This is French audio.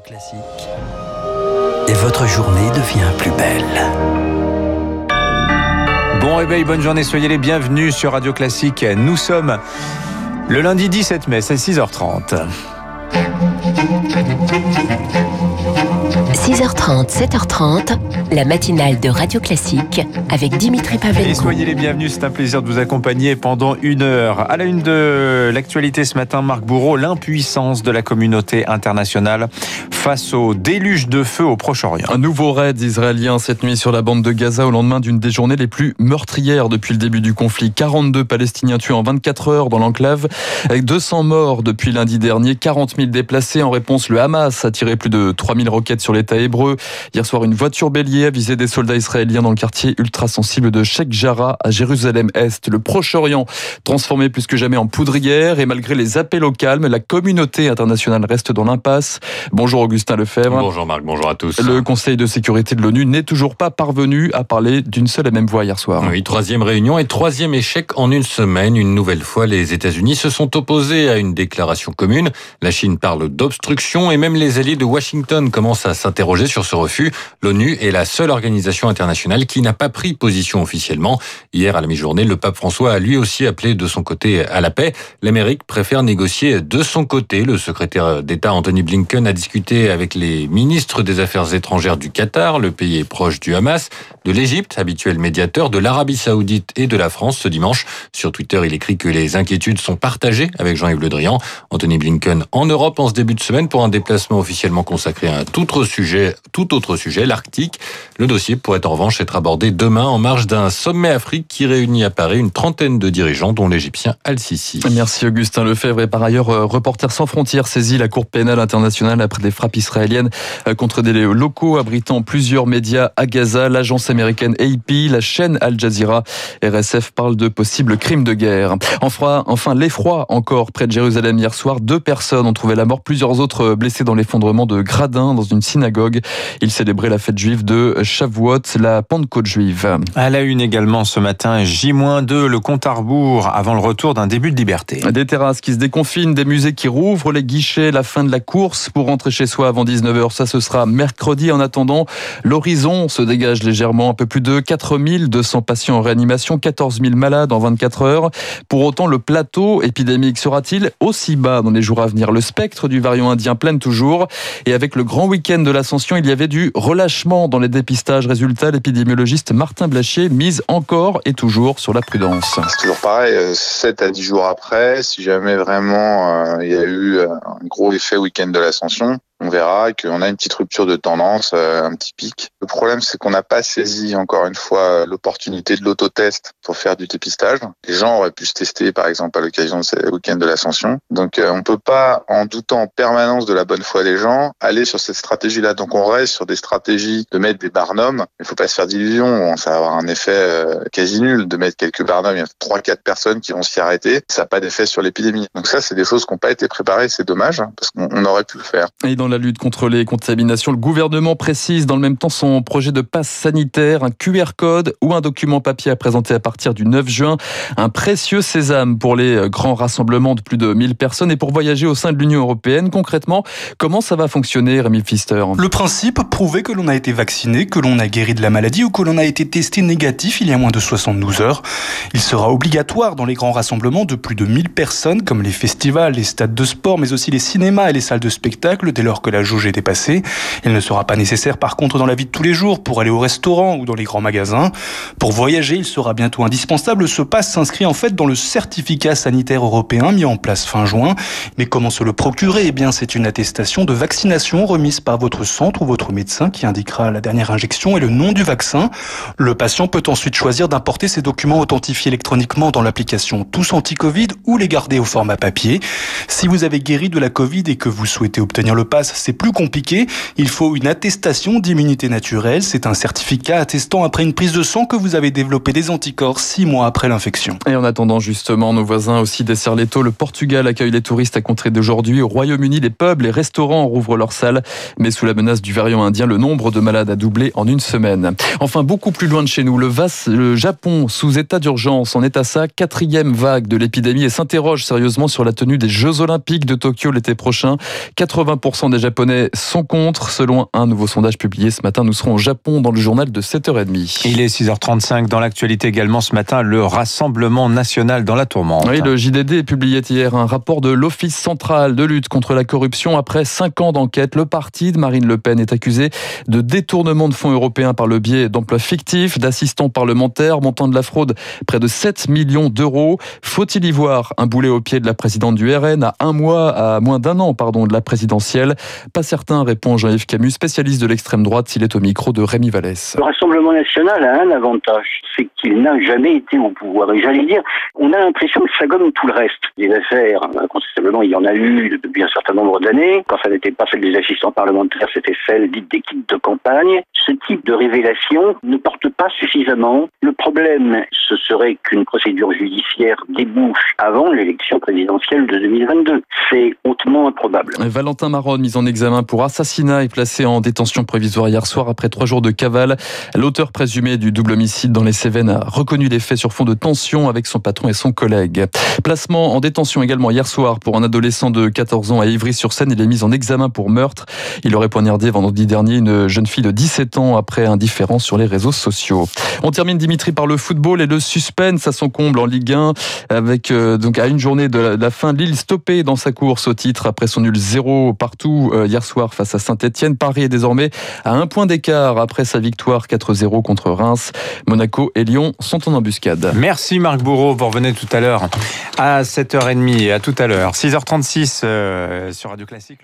Classique. Et votre journée devient plus belle. Bon réveil, bonne journée, soyez les bienvenus sur Radio Classique. Nous sommes le lundi 17 mai, c'est 6h30. 6h30, 7h30, la matinale de Radio Classique avec Dimitri Et Pavlenko. soyez les bienvenus, c'est un plaisir de vous accompagner pendant une heure. À la une de l'actualité ce matin, Marc Bourreau, l'impuissance de la communauté internationale face au déluge de feu au Proche-Orient. Un nouveau raid israélien cette nuit sur la bande de Gaza au lendemain d'une des journées les plus meurtrières depuis le début du conflit. 42 Palestiniens tués en 24 heures dans l'enclave, avec 200 morts depuis lundi dernier, 40 000 déplacés. En réponse, le Hamas a tiré plus de 3000 roquettes sur l'État hébreu. Hier soir, une voiture bélier a visé des soldats israéliens dans le quartier ultra sensible de Sheikh Jarrah à Jérusalem-Est. Le Proche-Orient transformé plus que jamais en poudrière et malgré les appels au calme, la communauté internationale reste dans l'impasse. Bonjour Augustin Lefebvre. Bonjour Marc, bonjour à tous. Le Conseil de sécurité de l'ONU n'est toujours pas parvenu à parler d'une seule et même voix hier soir. Oui, troisième réunion et troisième échec en une semaine. Une nouvelle fois, les États-Unis se sont opposés à une déclaration commune. La Chine parle d'obstruction et même les alliés de Washington commencent à s'interroger sur ce refus. L'ONU est la seule organisation internationale qui n'a pas pris position officiellement. Hier, à la mi-journée, le pape François a lui aussi appelé de son côté à la paix. L'Amérique préfère négocier de son côté. Le secrétaire d'État Anthony Blinken a discuté avec les ministres des Affaires étrangères du Qatar. Le pays est proche du Hamas, de l'Égypte, habituel médiateur, de l'Arabie Saoudite et de la France ce dimanche. Sur Twitter, il écrit que les inquiétudes sont partagées avec Jean-Yves Le Drian. Anthony Blinken en Europe en ce début de semaine pour un déplacement officiellement consacré à un tout autre sujet, tout autre sujet, l'Arctique. Le dossier pourrait en revanche être abordé demain en marge d'un sommet Afrique qui réunit à Paris une trentaine de dirigeants, dont l'Égyptien Al-Sisi. Merci Augustin Lefebvre. Et par ailleurs, euh, Reporters sans frontières saisit la Cour pénale internationale après des frappes israéliennes euh, contre des locaux abritant plusieurs médias à Gaza. L'agence américaine AP, la chaîne Al Jazeera, RSF parle de possibles crimes de guerre. Enfin, l'effroi encore près de Jérusalem hier soir. Deux personnes ont trouvé la mort, plusieurs autres blessés dans l'effondrement de gradins dans une synagogue. Ils célébraient la fête juive de Shavuot, la Pentecôte juive. À la une également ce matin, J-2, le compte à rebours avant le retour d'un début de liberté. Des terrasses qui se déconfinent, des musées qui rouvrent les guichets, la fin de la course pour rentrer chez soi avant 19h. Ça, ce sera mercredi. En attendant, l'horizon se dégage légèrement. Un peu plus de 4200 patients en réanimation, 14 000 malades en 24 heures. Pour autant, le plateau épidémique sera-t-il aussi bas dans les jours à venir? Le spectre du variant indien plane toujours. Et avec le grand week-end de il y avait du relâchement dans les dépistages. Résultat, l'épidémiologiste Martin Blachier mise encore et toujours sur la prudence. C'est toujours pareil, euh, 7 à 10 jours après, si jamais vraiment euh, il y a eu euh, un gros effet week-end de l'ascension, on verra qu'on a une petite rupture de tendance, euh, un petit pic. Le problème, c'est qu'on n'a pas saisi encore une fois euh, l'opportunité de l'autotest pour faire du dépistage. Les gens auraient pu se tester, par exemple, à l'occasion de ce week-end de l'ascension. Donc, euh, on peut pas, en doutant en permanence de la bonne foi des gens, aller sur cette stratégie-là. Donc, on reste sur des stratégies de mettre des barnums. Il faut pas se faire d'illusions. Ça va avoir un effet quasi nul de mettre quelques barnums. Il y a trois, quatre personnes qui vont s'y arrêter. Ça n'a pas d'effet sur l'épidémie. Donc ça, c'est des choses qui n'ont pas été préparées. C'est dommage hein, parce qu'on on aurait pu le faire. La lutte contre les contaminations, le gouvernement précise dans le même temps son projet de passe sanitaire, un QR code ou un document papier à présenter à partir du 9 juin. Un précieux sésame pour les grands rassemblements de plus de 1000 personnes et pour voyager au sein de l'Union européenne. Concrètement, comment ça va fonctionner, Rémi Pfister? Le principe, prouver que l'on a été vacciné, que l'on a guéri de la maladie ou que l'on a été testé négatif il y a moins de 72 heures. Il sera obligatoire dans les grands rassemblements de plus de 1000 personnes, comme les festivals, les stades de sport, mais aussi les cinémas et les salles de spectacle, dès que la jauge est dépassée. Il ne sera pas nécessaire par contre dans la vie de tous les jours pour aller au restaurant ou dans les grands magasins. Pour voyager, il sera bientôt indispensable. Ce pass s'inscrit en fait dans le certificat sanitaire européen mis en place fin juin. Mais comment se le procurer? Eh bien, c'est une attestation de vaccination remise par votre centre ou votre médecin qui indiquera la dernière injection et le nom du vaccin. Le patient peut ensuite choisir d'importer ces documents authentifiés électroniquement dans l'application Tous Anti-Covid ou les garder au format papier. Si vous avez guéri de la Covid et que vous souhaitez obtenir le pass, c'est plus compliqué. Il faut une attestation d'immunité naturelle. C'est un certificat attestant après une prise de sang que vous avez développé des anticorps six mois après l'infection. Et en attendant, justement, nos voisins aussi desserrent les. Le Portugal accueille les touristes à compter d'aujourd'hui. Au Royaume-Uni, les pubs, les restaurants rouvrent leurs salles. Mais sous la menace du variant indien, le nombre de malades a doublé en une semaine. Enfin, beaucoup plus loin de chez nous, le, le Japon, sous état d'urgence, en est à sa quatrième vague de l'épidémie et s'interroge sérieusement sur la tenue des Jeux Olympiques de Tokyo l'été prochain. 80% des Japonais sont contre. Selon un nouveau sondage publié ce matin, nous serons au Japon dans le journal de 7h30. Il est 6h35 dans l'actualité également ce matin, le Rassemblement national dans la tourmente. Oui, le JDD publié hier un rapport de l'Office central de lutte contre la corruption. Après cinq ans d'enquête, le parti de Marine Le Pen est accusé de détournement de fonds européens par le biais d'emplois fictifs, d'assistants parlementaires, montant de la fraude près de 7 millions d'euros. Faut-il y voir un boulet au pied de la présidente du RN à un mois, à moins d'un an, pardon, de la présidentielle? Pas certain, répond Jean-Yves Camus, spécialiste de l'extrême droite, s'il est au micro de Rémi Vallès. Le Rassemblement national a un avantage, c'est qu'il n'a jamais été au pouvoir. Et j'allais dire, on a l'impression que ça gomme tout le reste. Les affaires, incontestablement, il y en a eu depuis un certain nombre d'années. Quand ça n'était pas celle des assistants parlementaires, c'était celle dite d'équipe de campagne. Ce type de révélation ne porte pas suffisamment. Le problème, ce serait qu'une procédure judiciaire débouche avant l'élection présidentielle de 2022. C'est hautement improbable. Valentin Maron, mis en examen pour assassinat, est placé en détention provisoire hier soir après trois jours de cavale. L'auteur présumé du double homicide dans les Cévennes a reconnu les faits sur fond de tension avec son patron et son collègue. Placement en détention également hier soir pour un adolescent de 14 ans à Ivry-sur-Seine. Il est mis en examen pour meurtre. Il aurait poignardé vendredi dernier une jeune fille de 17 ans après un différend sur les réseaux sociaux. On termine Dimitri par le football et le suspense à son comble en Ligue 1 avec euh, donc à une journée de la, fin Lille stoppé dans sa course au titre après son nul 0 partout euh, hier soir face à Saint-Etienne. Paris est désormais à un point d'écart après sa victoire 4-0 contre Reims. Monaco et Lyon sont en embuscade. Merci Marc Bourreau, vous revenez tout à l'heure à 7h30 et à tout à l'heure. 6h36 euh, sur Radio Classique.